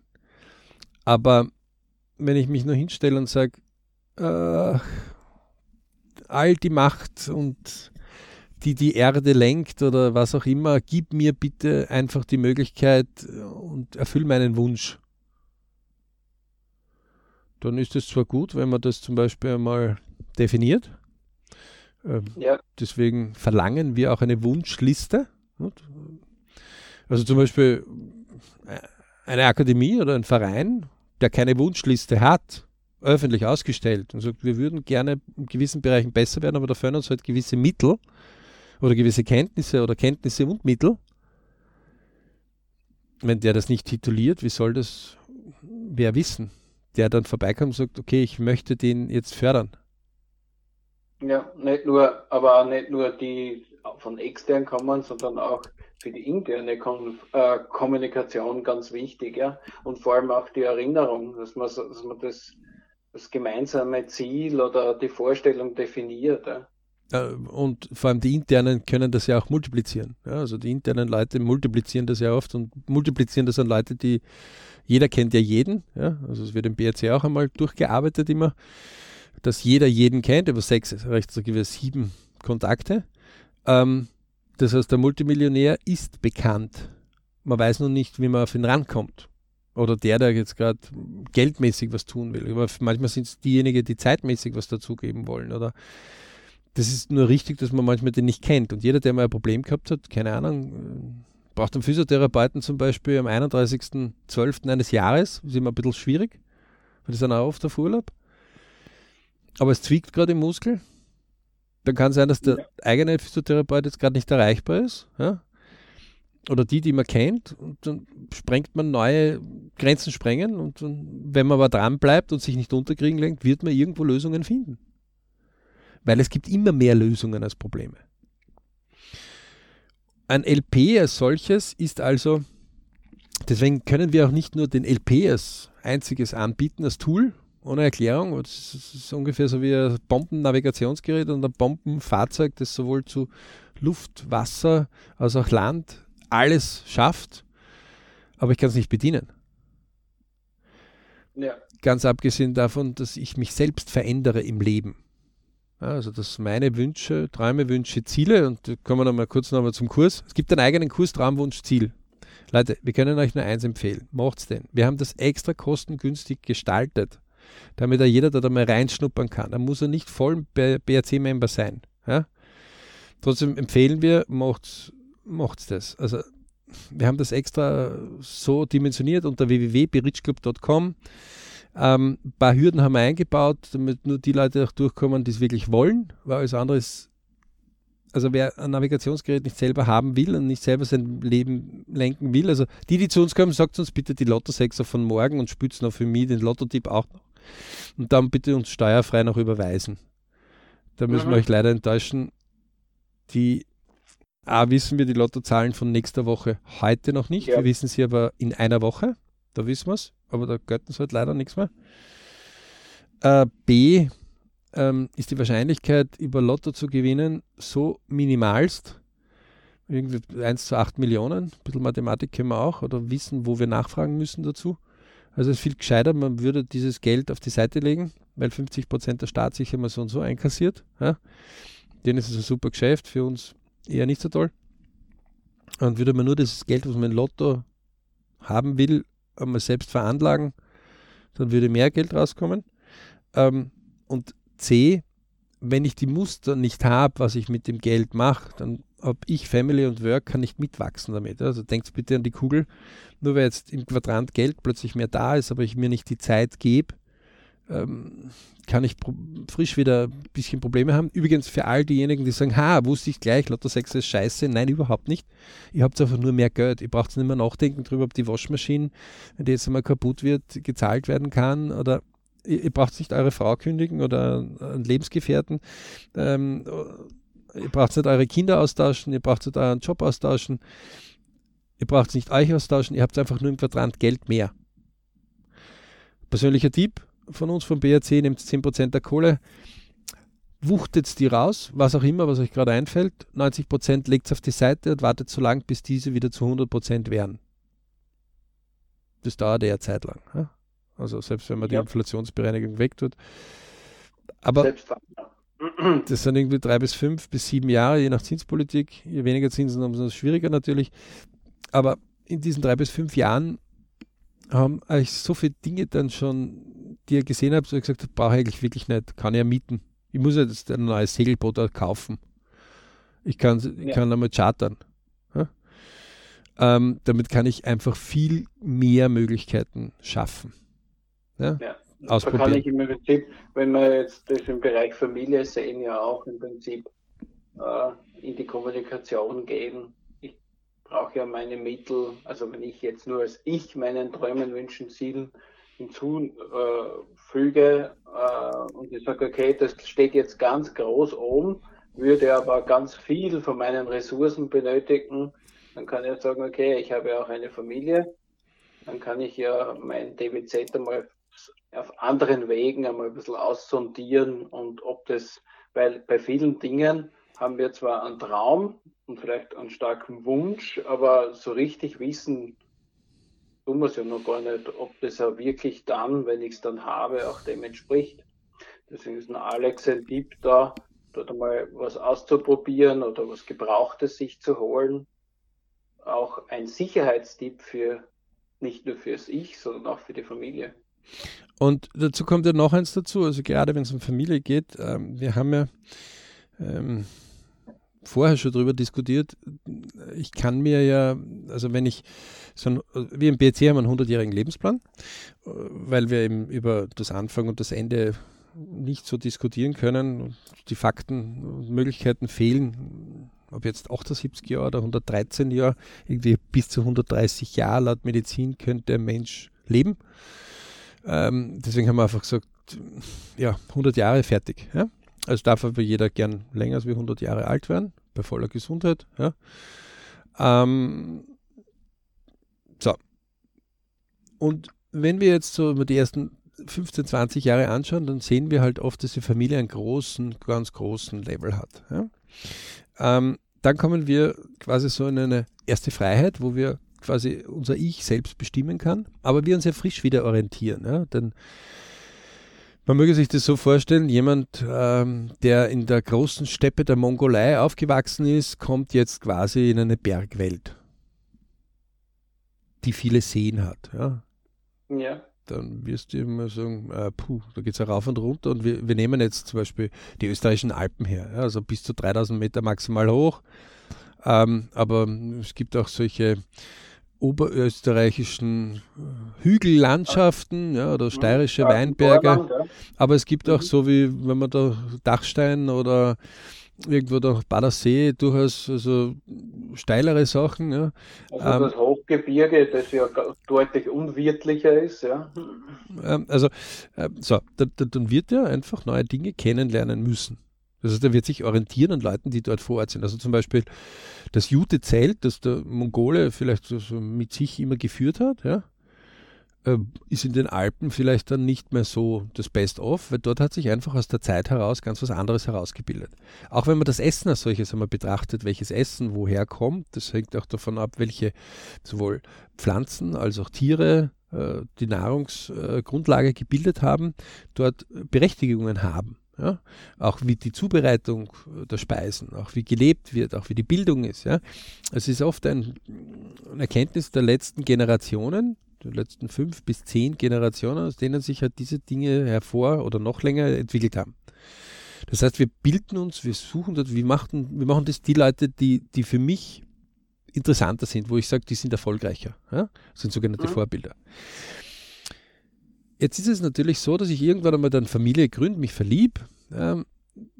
Aber wenn ich mich nur hinstelle und sage, äh, all die Macht und die die Erde lenkt oder was auch immer, gib mir bitte einfach die Möglichkeit und erfüll meinen Wunsch. Dann ist es zwar gut, wenn man das zum Beispiel einmal definiert. Ähm, ja. Deswegen verlangen wir auch eine Wunschliste. Also zum Beispiel äh, eine Akademie oder ein Verein, der keine Wunschliste hat, öffentlich ausgestellt und sagt, wir würden gerne in gewissen Bereichen besser werden, aber da fehlen uns halt gewisse Mittel oder gewisse Kenntnisse oder Kenntnisse und Mittel. Wenn der das nicht tituliert, wie soll das wer wissen? Der dann vorbeikommt und sagt, okay, ich möchte den jetzt fördern. Ja, nicht nur, aber nicht nur die von extern kommen, sondern auch für die interne Kon äh, Kommunikation ganz wichtig, ja. Und vor allem auch die Erinnerung, dass man, dass man das, das gemeinsame Ziel oder die Vorstellung definiert. Ja. Und vor allem die internen können das ja auch multiplizieren. Ja, also die internen Leute multiplizieren das ja oft und multiplizieren das an Leute, die jeder kennt ja jeden. Ja, also es wird im BRC auch einmal durchgearbeitet immer, dass jeder jeden kennt, über sechs, so sieben Kontakte. Ähm, das heißt, der Multimillionär ist bekannt. Man weiß nur nicht, wie man auf ihn rankommt. Oder der, der jetzt gerade geldmäßig was tun will. Aber manchmal sind es diejenigen, die zeitmäßig was dazugeben wollen. Oder das ist nur richtig, dass man manchmal den nicht kennt. Und jeder, der mal ein Problem gehabt hat, keine Ahnung, braucht einen Physiotherapeuten zum Beispiel am 31.12. eines Jahres. Das ist immer ein bisschen schwierig, weil das ist auch oft auf Urlaub. Aber es zwickt gerade im Muskel dann kann sein, dass der ja. eigene Physiotherapeut jetzt gerade nicht erreichbar ist. Ja? Oder die, die man kennt. Und dann sprengt man neue Grenzen sprengen. Und dann, wenn man aber dran bleibt und sich nicht unterkriegen lenkt, wird man irgendwo Lösungen finden. Weil es gibt immer mehr Lösungen als Probleme. Ein LP als solches ist also, deswegen können wir auch nicht nur den LP als einziges anbieten, als Tool, ohne Erklärung. Das ist ungefähr so wie ein Bombennavigationsgerät und ein Bombenfahrzeug, das sowohl zu Luft, Wasser als auch Land alles schafft, aber ich kann es nicht bedienen. Ja. Ganz abgesehen davon, dass ich mich selbst verändere im Leben. Also dass meine Wünsche, Träume, Wünsche, Ziele, und kommen wir nochmal kurz nochmal zum Kurs. Es gibt einen eigenen Kurs, Traumwunsch, Ziel. Leute, wir können euch nur eins empfehlen. Macht's denn. Wir haben das extra kostengünstig gestaltet damit da jeder da mal reinschnuppern kann. Da muss er nicht voll BRC-Member sein. Ja? Trotzdem empfehlen wir, macht macht's das. Also wir haben das extra so dimensioniert unter www.berichclub.com. Ähm, ein paar Hürden haben wir eingebaut, damit nur die Leute auch durchkommen, die es wirklich wollen, weil alles andere ist, also wer ein Navigationsgerät nicht selber haben will und nicht selber sein Leben lenken will, also die, die zu uns kommen, sagt uns bitte die Lotto-Sechser von morgen und spürt noch für mich den Lotto-Tipp auch noch. Und dann bitte uns steuerfrei noch überweisen. Da müssen mhm. wir euch leider enttäuschen. Die A, wissen wir die Lottozahlen von nächster Woche heute noch nicht. Ja. Wir wissen sie aber in einer Woche. Da wissen wir es. Aber da gehört uns halt leider nichts mehr. Äh, B, ähm, ist die Wahrscheinlichkeit, über Lotto zu gewinnen, so minimalst. irgendwie 1 zu 8 Millionen. Ein bisschen Mathematik können wir auch oder wissen, wo wir nachfragen müssen dazu. Also es ist viel gescheiter, man würde dieses Geld auf die Seite legen, weil 50 Prozent der Staat sich immer so und so einkassiert. Ja. Denen ist es ein super Geschäft, für uns eher nicht so toll. Und würde man nur das Geld, was man im Lotto haben will, einmal selbst veranlagen, dann würde mehr Geld rauskommen. Ähm, und C, wenn ich die Muster nicht habe, was ich mit dem Geld mache, dann habe ich Family und Work kann nicht mitwachsen damit. Also denkt bitte an die Kugel. Nur weil jetzt im Quadrant Geld plötzlich mehr da ist, aber ich mir nicht die Zeit gebe, ähm, kann ich frisch wieder ein bisschen Probleme haben. Übrigens für all diejenigen, die sagen, ha, wusste ich gleich, Lotto 6 ist scheiße. Nein, überhaupt nicht. Ihr habt einfach nur mehr Geld. Ihr braucht nicht mehr nachdenken darüber, ob die Waschmaschine, wenn die jetzt einmal kaputt wird, gezahlt werden kann oder ihr, ihr braucht nicht eure Frau kündigen oder einen Lebensgefährten. Ähm, ihr braucht nicht eure Kinder austauschen, ihr braucht nicht euren Job austauschen, ihr braucht nicht euch austauschen, ihr habt einfach nur im Quadrant Geld mehr. Persönlicher Tipp von uns vom BRC, nehmt 10% der Kohle, wuchtet die raus, was auch immer, was euch gerade einfällt, 90% legt es auf die Seite und wartet so lange, bis diese wieder zu 100% wären. Das dauert eher Zeit lang. Ja? Also selbst wenn man ja. die Inflationsbereinigung wegtut. Aber das sind irgendwie drei bis fünf bis sieben Jahre, je nach Zinspolitik. Je weniger Zinsen, umso schwieriger natürlich. Aber in diesen drei bis fünf Jahren haben eigentlich so viele Dinge dann schon, die ihr gesehen habt, so ich gesagt, brauche ich eigentlich wirklich nicht, kann ich ja mieten. Ich muss ja jetzt ein neues Segelboot kaufen. Ich kann, ich ja. kann einmal chartern. Ja? Ähm, damit kann ich einfach viel mehr Möglichkeiten schaffen. Ja? ja. Da kann ich im Prinzip, wenn wir jetzt das im Bereich Familie sehen, ja auch im Prinzip äh, in die Kommunikation gehen. Ich brauche ja meine Mittel, also wenn ich jetzt nur als ich meinen Träumen, Wünschen, Zielen hinzufüge äh, und ich sage, okay, das steht jetzt ganz groß oben, würde aber ganz viel von meinen Ressourcen benötigen, dann kann ich sagen, okay, ich habe ja auch eine Familie, dann kann ich ja mein DBZ einmal auf anderen Wegen einmal ein bisschen aussondieren und ob das, weil bei vielen Dingen haben wir zwar einen Traum und vielleicht einen starken Wunsch, aber so richtig wissen tun wir es ja noch gar nicht, ob das ja wirklich dann, wenn ich es dann habe, auch dem entspricht. Deswegen ist ein Alex ein Tipp da, dort einmal was auszuprobieren oder was Gebrauchtes sich zu holen. Auch ein Sicherheitstipp für nicht nur fürs Ich, sondern auch für die Familie. Und dazu kommt ja noch eins dazu, also gerade wenn es um Familie geht, ähm, wir haben ja ähm, vorher schon darüber diskutiert, ich kann mir ja, also wenn ich, so ein, wir im BC haben einen 100-jährigen Lebensplan, weil wir eben über das Anfang und das Ende nicht so diskutieren können, die Fakten und Möglichkeiten fehlen, ob jetzt 78 Jahre oder 113 Jahre, irgendwie bis zu 130 Jahre laut Medizin könnte ein Mensch leben. Ähm, deswegen haben wir einfach gesagt, ja, 100 Jahre fertig. Ja? Also darf aber jeder gern länger als wie 100 Jahre alt werden, bei voller Gesundheit. Ja? Ähm, so. Und wenn wir jetzt so die ersten 15, 20 Jahre anschauen, dann sehen wir halt oft, dass die Familie einen großen, ganz großen Level hat. Ja? Ähm, dann kommen wir quasi so in eine erste Freiheit, wo wir quasi unser Ich selbst bestimmen kann, aber wir uns ja frisch wieder orientieren. Ja? Denn man möge sich das so vorstellen, jemand, ähm, der in der großen Steppe der Mongolei aufgewachsen ist, kommt jetzt quasi in eine Bergwelt, die viele Seen hat. Ja. ja. Dann wirst du immer sagen, äh, puh, da geht es ja rauf und runter. Und wir, wir nehmen jetzt zum Beispiel die österreichischen Alpen her, ja, also bis zu 3000 Meter maximal hoch. Ähm, aber es gibt auch solche oberösterreichischen äh, Hügellandschaften ja, oder steirische Weinberge. Aber es gibt auch mhm. so wie, wenn man da Dachstein oder irgendwo da Badersee durchaus also steilere Sachen. Ja. Also ähm, das Hochgebirge, das ja deutlich unwirtlicher ist. Ja. Ähm, also äh, so, dann wird er einfach neue Dinge kennenlernen müssen. Das heißt, er wird sich orientieren an Leuten, die dort vor Ort sind. Also zum Beispiel das Jute-Zelt, das der Mongole vielleicht so mit sich immer geführt hat, ja, äh, ist in den Alpen vielleicht dann nicht mehr so das Best-of, weil dort hat sich einfach aus der Zeit heraus ganz was anderes herausgebildet. Auch wenn man das Essen als solches einmal betrachtet, welches Essen woher kommt, das hängt auch davon ab, welche sowohl Pflanzen als auch Tiere äh, die Nahrungsgrundlage gebildet haben, dort Berechtigungen haben. Ja? Auch wie die Zubereitung der Speisen, auch wie gelebt wird, auch wie die Bildung ist. Ja? Es ist oft ein, eine Erkenntnis der letzten Generationen, letzten fünf bis zehn Generationen, aus denen sich halt diese Dinge hervor oder noch länger entwickelt haben. Das heißt, wir bilden uns, wir suchen dort, wir machen, wir machen das die Leute, die, die für mich interessanter sind, wo ich sage, die sind erfolgreicher. Ja? Das sind sogenannte mhm. Vorbilder. Jetzt ist es natürlich so, dass ich irgendwann einmal dann Familie gründe, mich verlieb, ähm,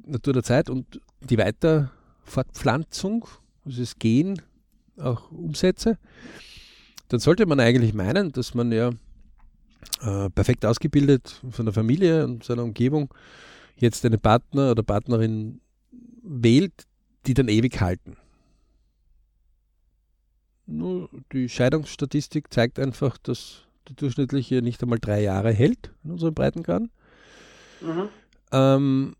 Natur der Zeit und die Weiterfortpflanzung, also das Gen auch umsetze. Dann sollte man eigentlich meinen, dass man ja äh, perfekt ausgebildet von der Familie und seiner Umgebung jetzt einen Partner oder Partnerin wählt, die dann ewig halten. Nur die Scheidungsstatistik zeigt einfach, dass der durchschnittliche nicht einmal drei Jahre hält in unserem Breitengrad. Mhm. Ähm,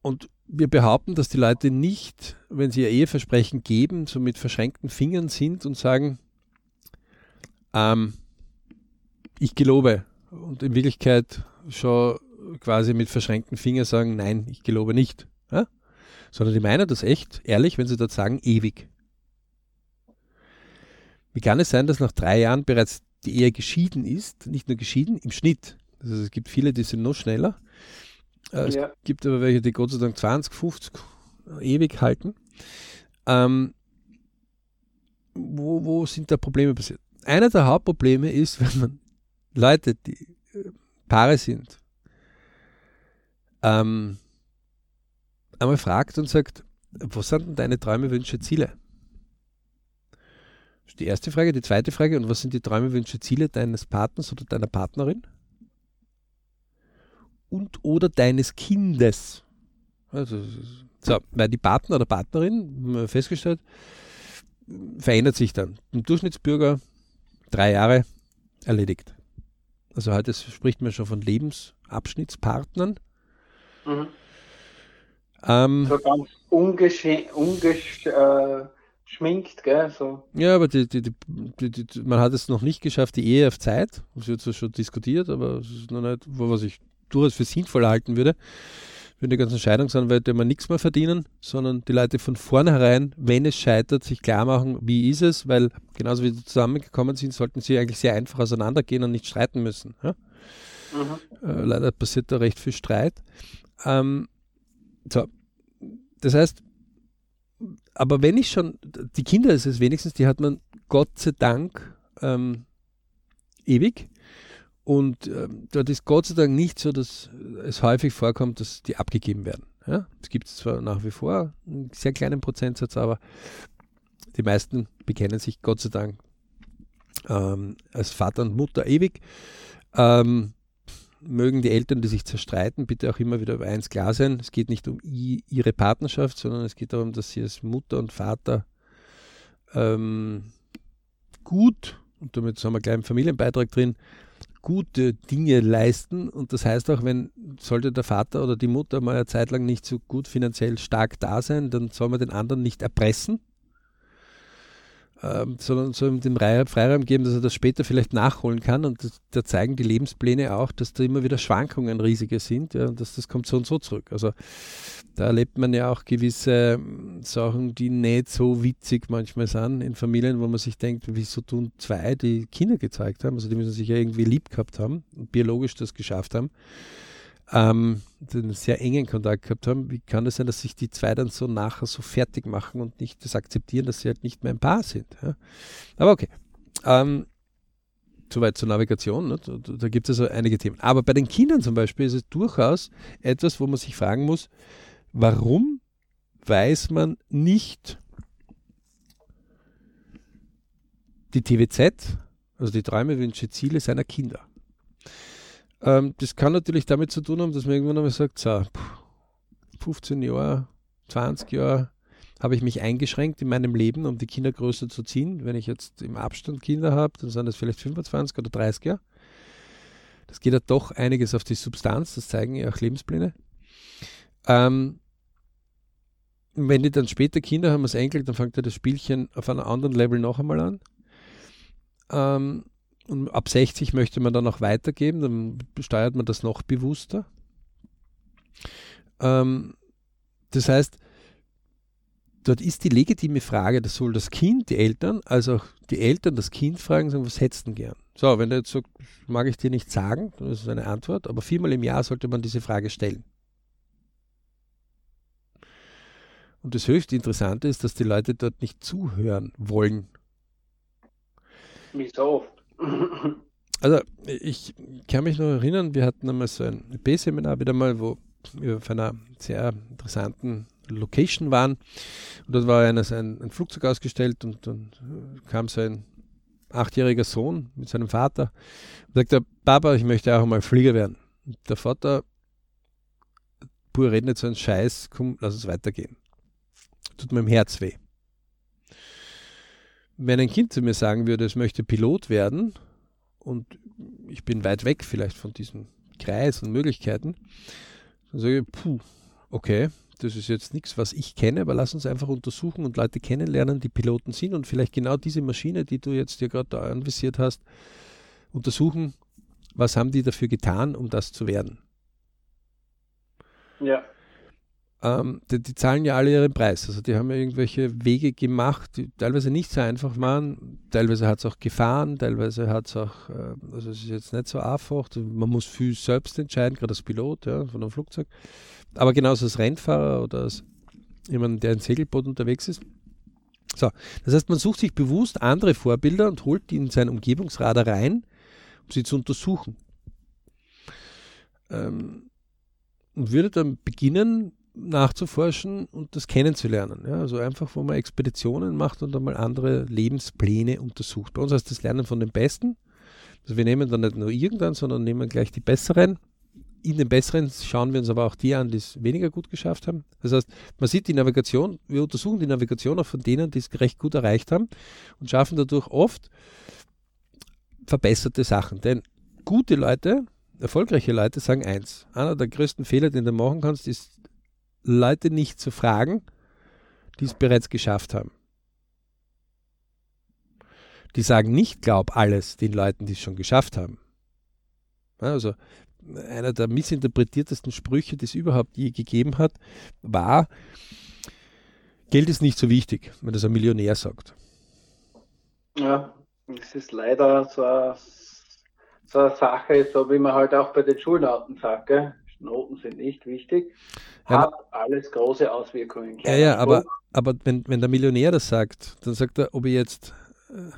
und wir behaupten, dass die Leute nicht, wenn sie ihr Eheversprechen geben, so mit verschränkten Fingern sind und sagen, ähm, ich gelobe. Und in Wirklichkeit schon quasi mit verschränkten Fingern sagen, nein, ich gelobe nicht. Ja? Sondern die meinen das echt, ehrlich, wenn sie dort sagen, ewig. Wie kann es sein, dass nach drei Jahren bereits die Ehe geschieden ist? Nicht nur geschieden, im Schnitt. Also es gibt viele, die sind noch schneller. Äh, es ja. gibt aber welche, die Gott sei Dank 20, 50 ewig halten. Ähm, wo, wo sind da Probleme passiert? Einer der Hauptprobleme ist, wenn man Leute, die äh, Paare sind, ähm, einmal fragt und sagt, was sind denn deine Träume, Wünsche, Ziele? Das ist die erste Frage. Die zweite Frage, und was sind die Träume, Wünsche, Ziele deines Partners oder deiner Partnerin? Und oder deines Kindes. Also, so, weil die Partner oder Partnerin, festgestellt, verändert sich dann. Im Durchschnittsbürger drei Jahre erledigt. Also heute spricht man schon von Lebensabschnittspartnern. Mhm. Ähm, so ganz ungeschminkt, ungesch äh, gell? So. Ja, aber die, die, die, man hat es noch nicht geschafft, die Ehe auf Zeit. Das wird so schon diskutiert, aber es ist noch nicht, was ich durchaus für sinnvoll halten würde, wenn die ganzen Scheidungsanwälte immer nichts mehr verdienen, sondern die Leute von vornherein, wenn es scheitert, sich klar machen, wie ist es, weil genauso wie sie zusammengekommen sind, sollten sie eigentlich sehr einfach auseinandergehen und nicht streiten müssen. Ja? Mhm. Äh, leider passiert da recht viel Streit. Ähm, so. Das heißt, aber wenn ich schon, die Kinder ist es wenigstens, die hat man Gott sei Dank ähm, ewig. Und äh, dort ist Gott sei Dank nicht so, dass es häufig vorkommt, dass die abgegeben werden. Ja? Das gibt es zwar nach wie vor, einen sehr kleinen Prozentsatz, aber die meisten bekennen sich Gott sei Dank ähm, als Vater und Mutter ewig. Ähm, mögen die Eltern, die sich zerstreiten, bitte auch immer wieder über eins klar sein. Es geht nicht um ihre Partnerschaft, sondern es geht darum, dass sie als Mutter und Vater ähm, gut, und damit haben wir gleich einen Familienbeitrag drin, gute Dinge leisten. Und das heißt auch, wenn sollte der Vater oder die Mutter mal eine Zeit lang nicht so gut finanziell stark da sein, dann soll man den anderen nicht erpressen, ähm, sondern so den Freiraum geben, dass er das später vielleicht nachholen kann. Und das, da zeigen die Lebenspläne auch, dass da immer wieder Schwankungen riesige sind ja, und dass das kommt so und so zurück. Also da erlebt man ja auch gewisse ähm, Sachen, die nicht so witzig manchmal sind in Familien, wo man sich denkt, wieso tun zwei, die Kinder gezeigt haben, also die müssen sich ja irgendwie lieb gehabt haben und biologisch das geschafft haben ähm, einen sehr engen Kontakt gehabt haben, wie kann es sein, dass sich die zwei dann so nachher so fertig machen und nicht das akzeptieren, dass sie halt nicht mehr ein Paar sind. Ja? Aber okay. Ähm, Soweit zur Navigation, ne? da, da gibt es also einige Themen. Aber bei den Kindern zum Beispiel ist es durchaus etwas, wo man sich fragen muss, warum weiß man nicht die TWZ, also die Träume, Wünsche, Ziele seiner Kinder? Ähm, das kann natürlich damit zu tun haben, dass man irgendwann einmal sagt, so, 15 Jahre, 20 Jahre, habe ich mich eingeschränkt in meinem Leben, um die Kinder größer zu ziehen. Wenn ich jetzt im Abstand Kinder habe, dann sind das vielleicht 25 oder 30 Jahre. Das geht ja doch einiges auf die Substanz, das zeigen ja auch Lebenspläne. Ähm, wenn die dann später Kinder haben, als Enkel, dann fängt ja das Spielchen auf einem anderen Level noch einmal an. Ähm, und ab 60 möchte man dann auch weitergeben, dann steuert man das noch bewusster. Ähm, das heißt, dort ist die legitime Frage, das soll das Kind, die Eltern, also auch die Eltern das Kind fragen, sagen, was hättest du gern? So, wenn du jetzt sagst, mag ich dir nicht sagen, dann ist es eine Antwort, aber viermal im Jahr sollte man diese Frage stellen. Und das höchst Interessante ist, dass die Leute dort nicht zuhören wollen. Wie so oft. Also ich kann mich noch erinnern, wir hatten einmal so ein B-Seminar wieder mal, wo wir auf einer sehr interessanten Location waren. Und dort war einer, ein, ein Flugzeug ausgestellt und dann kam so ein achtjähriger Sohn mit seinem Vater und sagte, Papa, ich möchte auch mal Flieger werden. Und der Vater, pur red nicht so ein Scheiß, komm, lass uns weitergehen. Tut mir im Herz weh. Wenn ein Kind zu mir sagen würde, es möchte Pilot werden und ich bin weit weg vielleicht von diesem Kreis und Möglichkeiten, dann sage ich, puh, okay, das ist jetzt nichts, was ich kenne, aber lass uns einfach untersuchen und Leute kennenlernen, die Piloten sind und vielleicht genau diese Maschine, die du jetzt dir gerade anvisiert hast, untersuchen, was haben die dafür getan, um das zu werden. Ja. Ähm, die, die, zahlen ja alle ihren Preis. Also die haben ja irgendwelche Wege gemacht, die teilweise nicht so einfach waren. Teilweise hat es auch Gefahren, teilweise hat es auch, äh, also es ist jetzt nicht so einfach. Man muss viel selbst entscheiden, gerade als Pilot ja, von einem Flugzeug aber genauso als Rennfahrer oder als jemand, der in Segelboot unterwegs ist. So, das heißt, man sucht sich bewusst andere Vorbilder und holt die in sein Umgebungsradar rein, um sie zu untersuchen. Ähm, und würde dann beginnen, nachzuforschen und das kennenzulernen. Ja, also einfach, wo man Expeditionen macht und einmal andere Lebenspläne untersucht. Bei uns heißt das Lernen von den Besten. Also wir nehmen dann nicht nur irgendwann, sondern nehmen gleich die besseren in den besseren schauen wir uns aber auch die an, die es weniger gut geschafft haben. Das heißt, man sieht die Navigation, wir untersuchen die Navigation auch von denen, die es recht gut erreicht haben und schaffen dadurch oft verbesserte Sachen. Denn gute Leute, erfolgreiche Leute sagen eins. Einer der größten Fehler, den du machen kannst, ist, Leute nicht zu fragen, die es bereits geschafft haben. Die sagen nicht, glaub alles den Leuten, die es schon geschafft haben. Also einer der missinterpretiertesten Sprüche, die es überhaupt je gegeben hat, war, Geld ist nicht so wichtig, wenn das ein Millionär sagt. Ja, es ist leider so eine, so eine Sache, so wie man halt auch bei den Schulnoten sagt, gell? Noten sind nicht wichtig, hat ja, alles große Auswirkungen. Ja, ja, aber, aber wenn, wenn der Millionär das sagt, dann sagt er, ob er jetzt äh,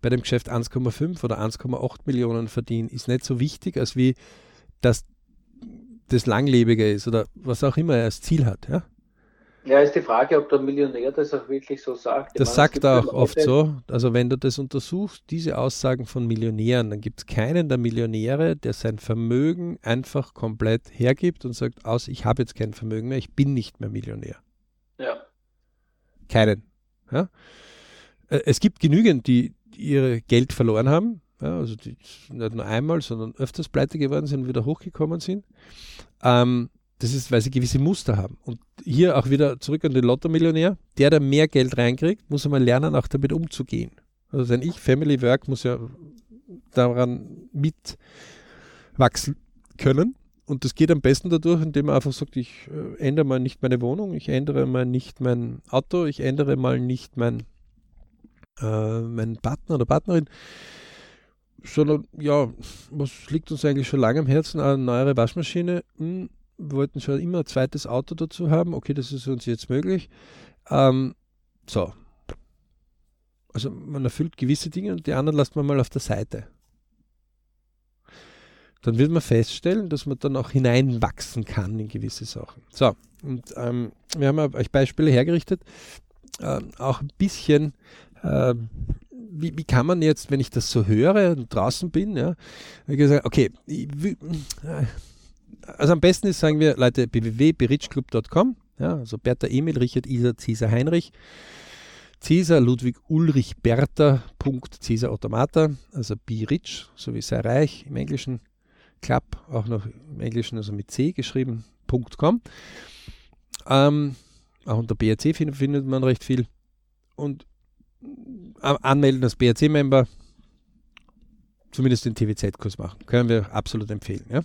bei dem Geschäft 1,5 oder 1,8 Millionen verdient, ist nicht so wichtig, als wie dass das langlebiger ist oder was auch immer er als Ziel hat. Ja? Ja, ist die Frage, ob der Millionär das auch wirklich so sagt. Ich das meine, sagt er auch oft so. Also wenn du das untersuchst, diese Aussagen von Millionären, dann gibt es keinen der Millionäre, der sein Vermögen einfach komplett hergibt und sagt, aus, ich habe jetzt kein Vermögen mehr, ich bin nicht mehr Millionär. Ja. Keinen. Ja? Es gibt genügend, die ihr Geld verloren haben, ja, also die nicht nur einmal, sondern öfters pleite geworden sind und wieder hochgekommen sind. Ähm, das ist, weil sie gewisse Muster haben. Und hier auch wieder zurück an den Lotto-Millionär. Der, der mehr Geld reinkriegt, muss einmal lernen, auch damit umzugehen. Also sein Ich, Family Work, muss ja daran mitwachsen können. Und das geht am besten dadurch, indem man einfach sagt, ich äh, ändere mal nicht meine Wohnung, ich ändere mal nicht mein Auto, ich ändere mal nicht mein, äh, meinen Partner oder Partnerin sondern ja, was liegt uns eigentlich schon lange am Herzen? Eine neuere Waschmaschine. Hm, wollten schon immer ein zweites Auto dazu haben. Okay, das ist uns jetzt möglich. Ähm, so. Also man erfüllt gewisse Dinge und die anderen lässt man mal auf der Seite. Dann wird man feststellen, dass man dann auch hineinwachsen kann in gewisse Sachen. So, und ähm, wir haben euch Beispiele hergerichtet, äh, auch ein bisschen äh, wie, wie kann man jetzt, wenn ich das so höre und draußen bin, ja, gesagt, okay, ich, also am besten ist, sagen wir, Leute, www.berichclub.com, Ja, also Bertha Emil, Richard Isa, Cäsar Heinrich. Cäsar Ludwig Ulrich Bertha, Punkt Cäsar Automata, also Be Rich, so wie sei reich im Englischen. Club, auch noch im Englischen, also mit C geschrieben, .com. Ähm, auch unter BRC findet, findet man recht viel. Und äh, anmelden als BRC-Member, zumindest den TWZ-Kurs machen. Können wir absolut empfehlen. Ja?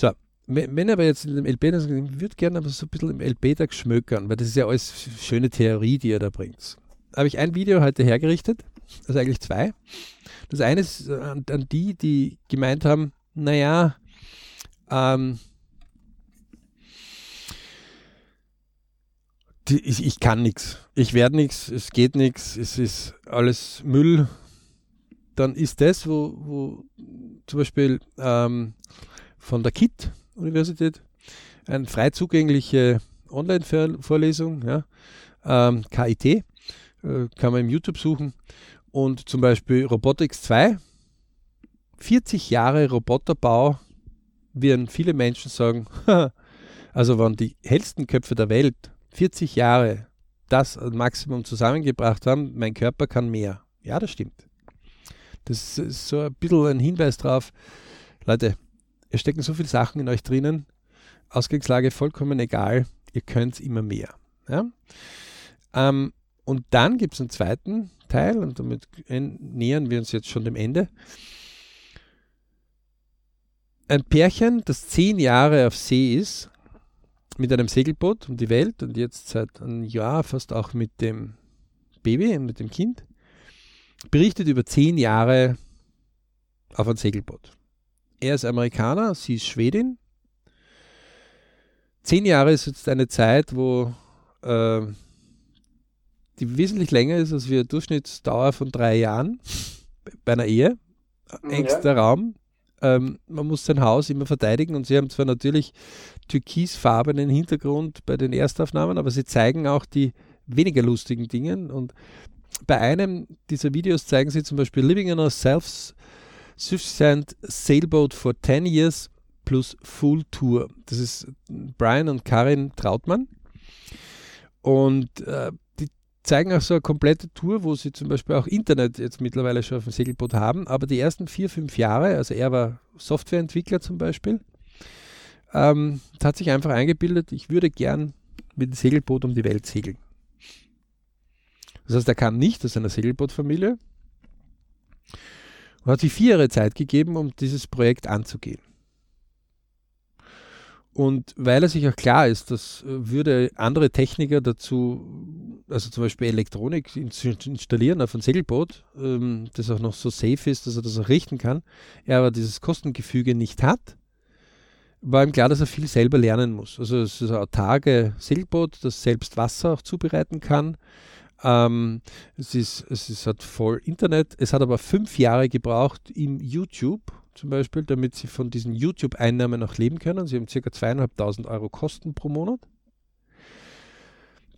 So, wenn aber jetzt in dem LP, ich würde gerne aber so ein bisschen im LP da geschmökern, weil das ist ja alles schöne Theorie, die er da bringt. Habe ich ein Video heute hergerichtet, also eigentlich zwei. Das eine ist an, an die, die gemeint haben, naja, ähm, ich, ich kann nichts. Ich werde nichts, es geht nichts, es ist alles Müll. Dann ist das, wo, wo zum Beispiel ähm, von der KIT-Universität eine frei zugängliche Online-Vorlesung, ja, ähm, KIT, äh, kann man im YouTube suchen. Und zum Beispiel Robotics 2, 40 Jahre Roboterbau, werden viele Menschen sagen, also waren die hellsten Köpfe der Welt 40 Jahre das Maximum zusammengebracht haben, mein Körper kann mehr. Ja, das stimmt. Das ist so ein bisschen ein Hinweis drauf, Leute, es stecken so viele Sachen in euch drinnen, Ausgangslage vollkommen egal, ihr könnt immer mehr. Ja? Ähm, und dann gibt es einen zweiten Teil, und damit nähern wir uns jetzt schon dem Ende. Ein Pärchen, das zehn Jahre auf See ist, mit einem Segelboot um die Welt und jetzt seit einem Jahr fast auch mit dem Baby, mit dem Kind, berichtet über zehn Jahre auf ein Segelboot. Er ist Amerikaner, sie ist Schwedin. Zehn Jahre ist jetzt eine Zeit, wo äh, die wesentlich länger ist als wir Durchschnittsdauer von drei Jahren bei einer Ehe. Engster ja. Raum, ähm, man muss sein Haus immer verteidigen und sie haben zwar natürlich türkisfarbenen Hintergrund bei den Erstaufnahmen, aber sie zeigen auch die weniger lustigen Dinge und bei einem dieser Videos zeigen sie zum Beispiel Living on a Self-Sufficient Sailboat for 10 Years plus Full Tour. Das ist Brian und Karin Trautmann. Und äh, zeigen auch so eine komplette Tour, wo sie zum Beispiel auch Internet jetzt mittlerweile schon auf dem Segelboot haben. Aber die ersten vier, fünf Jahre, also er war Softwareentwickler zum Beispiel, ähm, hat sich einfach eingebildet, ich würde gern mit dem Segelboot um die Welt segeln. Das heißt, er kam nicht aus einer Segelbootfamilie und hat sich vier Jahre Zeit gegeben, um dieses Projekt anzugehen. Und weil er sich auch klar ist, dass äh, würde andere Techniker dazu, also zum Beispiel Elektronik installieren auf ein Segelboot, ähm, das auch noch so safe ist, dass er das auch richten kann, er aber dieses Kostengefüge nicht hat, war ihm klar, dass er viel selber lernen muss. Also es ist ein autarke Segelboot, das selbst Wasser auch zubereiten kann. Ähm, es, ist, es ist, hat voll Internet. Es hat aber fünf Jahre gebraucht im YouTube, zum Beispiel, damit sie von diesen YouTube-Einnahmen auch leben können. Sie haben ca. zweieinhalbtausend Euro Kosten pro Monat.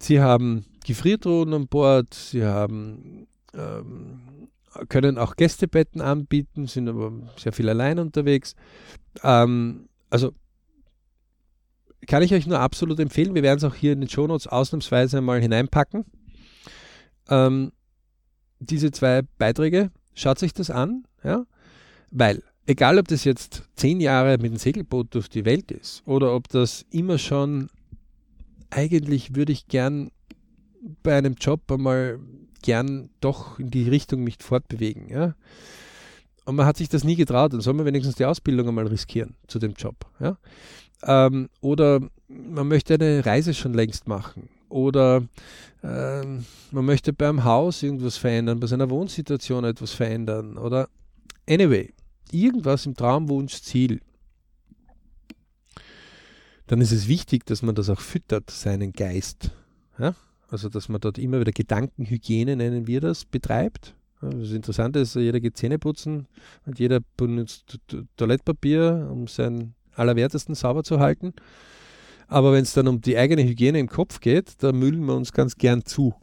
Sie haben Gefriertruhen an Bord, sie haben, ähm, können auch Gästebetten anbieten, sind aber sehr viel allein unterwegs. Ähm, also kann ich euch nur absolut empfehlen. Wir werden es auch hier in den Shownotes ausnahmsweise mal hineinpacken. Ähm, diese zwei Beiträge, schaut euch das an, ja, weil egal ob das jetzt zehn Jahre mit dem Segelboot durch die Welt ist oder ob das immer schon, eigentlich würde ich gern bei einem Job einmal gern doch in die Richtung mich fortbewegen. Ja? Und man hat sich das nie getraut, dann soll man wenigstens die Ausbildung einmal riskieren zu dem Job. Ja? Ähm, oder man möchte eine Reise schon längst machen. Oder ähm, man möchte beim Haus irgendwas verändern, bei seiner Wohnsituation etwas verändern. Oder anyway, irgendwas im Traumwunsch, Ziel, dann ist es wichtig, dass man das auch füttert, seinen Geist. Ja? Also, dass man dort immer wieder Gedankenhygiene, nennen wir das, betreibt. Das Interessante ist, jeder geht Zähne putzen und jeder benutzt Toilettpapier, um seinen Allerwertesten sauber zu halten. Aber wenn es dann um die eigene Hygiene im Kopf geht, da müllen wir uns ganz gern zu.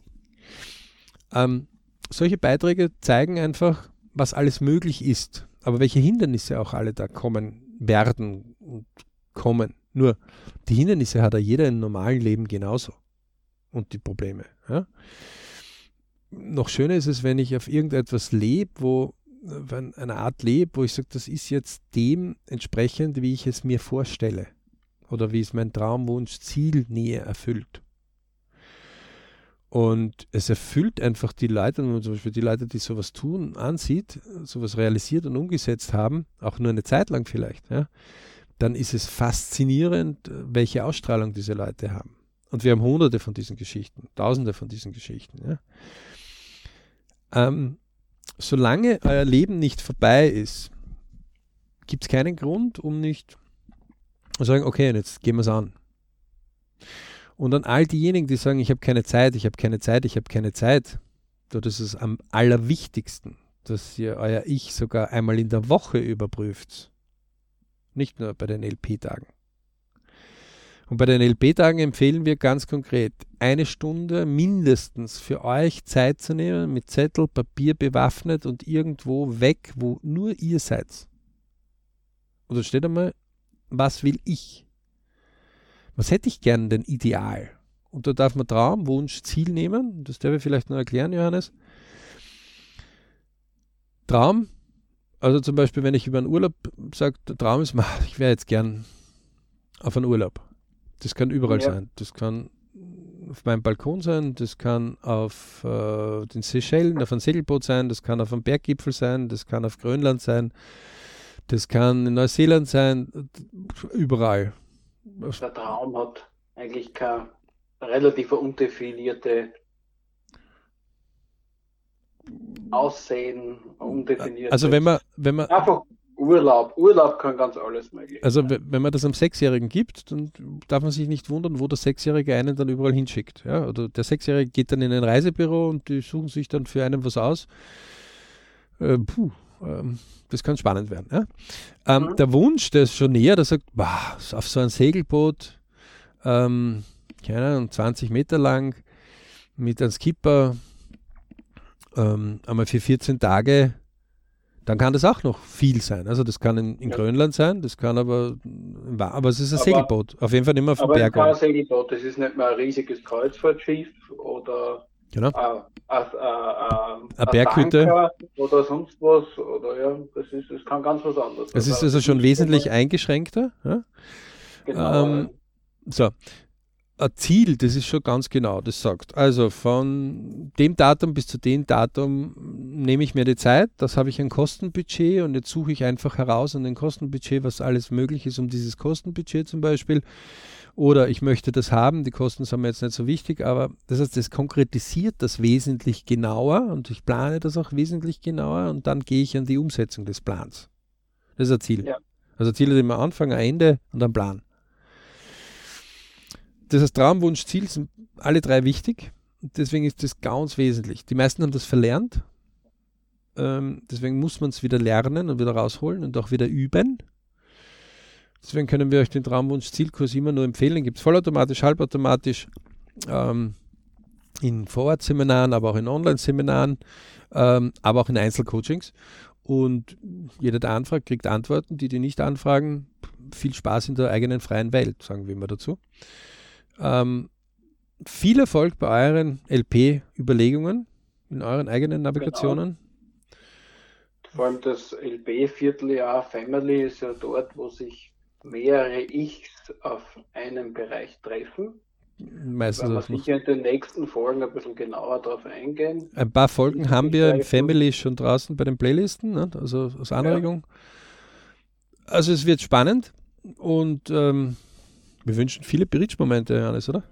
Ähm, solche Beiträge zeigen einfach, was alles möglich ist aber welche Hindernisse auch alle da kommen werden und kommen. Nur die Hindernisse hat ja jeder im normalen Leben genauso. Und die Probleme. Ja? Noch schöner ist es, wenn ich auf irgendetwas lebe, wo eine Art lebe, wo ich sage, das ist jetzt dem entsprechend, wie ich es mir vorstelle. Oder wie es mein Traumwunsch, Ziel näher erfüllt. Und es erfüllt einfach die Leute, wenn man zum Beispiel die Leute, die sowas tun, ansieht, sowas realisiert und umgesetzt haben, auch nur eine Zeit lang vielleicht, ja, dann ist es faszinierend, welche Ausstrahlung diese Leute haben. Und wir haben hunderte von diesen Geschichten, tausende von diesen Geschichten. Ja. Ähm, solange euer Leben nicht vorbei ist, gibt es keinen Grund, um nicht zu sagen, okay, jetzt gehen wir es an. Und an all diejenigen, die sagen, ich habe keine Zeit, ich habe keine Zeit, ich habe keine Zeit, dort ist es am allerwichtigsten, dass ihr euer Ich sogar einmal in der Woche überprüft. Nicht nur bei den LP-Tagen. Und bei den LP-Tagen empfehlen wir ganz konkret, eine Stunde mindestens für euch Zeit zu nehmen, mit Zettel, Papier bewaffnet und irgendwo weg, wo nur ihr seid. Und da steht einmal, was will ich? was hätte ich gern denn ideal? Und da darf man Traum, Wunsch, Ziel nehmen. Das darf ich vielleicht noch erklären, Johannes. Traum, also zum Beispiel, wenn ich über einen Urlaub sage, der Traum ist, ich wäre jetzt gern auf einen Urlaub. Das kann überall ja. sein. Das kann auf meinem Balkon sein, das kann auf äh, den Seychellen, auf einem Segelboot sein, das kann auf einem Berggipfel sein, das kann auf Grönland sein, das kann in Neuseeland sein, überall der Traum hat eigentlich keine relativ undefinierte Aussehen, undefiniert. Also wenn man, wenn man einfach Urlaub, Urlaub kann ganz alles möglich Also sein. wenn man das einem Sechsjährigen gibt, dann darf man sich nicht wundern, wo der Sechsjährige einen dann überall hinschickt. Ja? Oder der Sechsjährige geht dann in ein Reisebüro und die suchen sich dann für einen was aus. Äh, puh, ähm, das kann spannend werden. Ja? Ähm, mhm. Der Wunsch, der ist schon näher, der sagt, boah, auf so ein Segelboot, ähm, keine Ahnung, 20 Meter lang, mit einem Skipper, ähm, einmal für 14 Tage, dann kann das auch noch viel sein. Also das kann in, in ja. Grönland sein, das kann aber, aber es ist ein aber, Segelboot. Auf jeden Fall nicht mehr auf dem Berg. Aber kein Segelboot, das ist nicht mehr ein riesiges Kreuzfahrtschiff oder Genau. Äh, äh, äh, eine Berghütte. Oder sonst was. Oder ja, das, ist, das kann ganz was anderes. Es ist also schon wesentlich eingeschränkter. Ja? Genau. Ähm, so. Ein Ziel, das ist schon ganz genau, das sagt. Also von dem Datum bis zu dem Datum nehme ich mir die Zeit, das habe ich ein Kostenbudget und jetzt suche ich einfach heraus an dem Kostenbudget, was alles möglich ist, um dieses Kostenbudget zum Beispiel oder ich möchte das haben, die Kosten sind mir jetzt nicht so wichtig, aber das heißt, das konkretisiert das wesentlich genauer und ich plane das auch wesentlich genauer und dann gehe ich an die Umsetzung des Plans. Das ist ein Ziel. Ja. Also Ziel ist immer Anfang, ein Ende und ein Plan. Das heißt, Traumwunsch, Ziel sind alle drei wichtig. Und deswegen ist das ganz wesentlich. Die meisten haben das verlernt. Ähm, deswegen muss man es wieder lernen und wieder rausholen und auch wieder üben. Deswegen können wir euch den Traumwunsch-Zielkurs immer nur empfehlen. Gibt es vollautomatisch, halbautomatisch, ähm, in Vorortseminaren, aber auch in Online-Seminaren, ähm, aber auch in Einzelcoachings. Und jeder, der anfragt, kriegt Antworten. Die, die nicht anfragen, viel Spaß in der eigenen freien Welt, sagen wir immer dazu. Ähm, viel Erfolg bei euren LP-Überlegungen, in euren eigenen Navigationen. Genau. Vor allem das LP-Vierteljahr Family ist ja dort, wo sich mehrere Ichs auf einem Bereich treffen. Meistens wir sicher in den nächsten Folgen ein bisschen genauer darauf eingehen. Ein paar Folgen haben wir im Family schon draußen bei den Playlisten, ne? also als Anregung. Ja. Also es wird spannend und ähm, wir wünschen viele Bridge-Momente, Johannes, oder?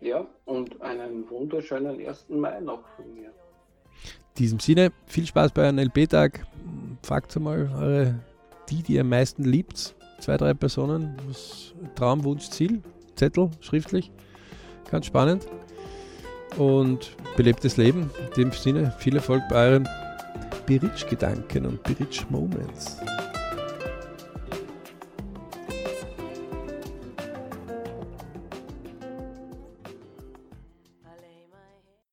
Ja, und einen wunderschönen 1. Mai noch von mir. In diesem Sinne, viel Spaß bei einem LP-Tag. Fragt mal eure, die, die ihr am meisten liebt, zwei, drei Personen, Traum, Wunsch, Ziel, Zettel, schriftlich. Ganz spannend. Und belebtes Leben. In dem Sinne, viel Erfolg bei euren Beritsch-Gedanken und Beritsch-Moments.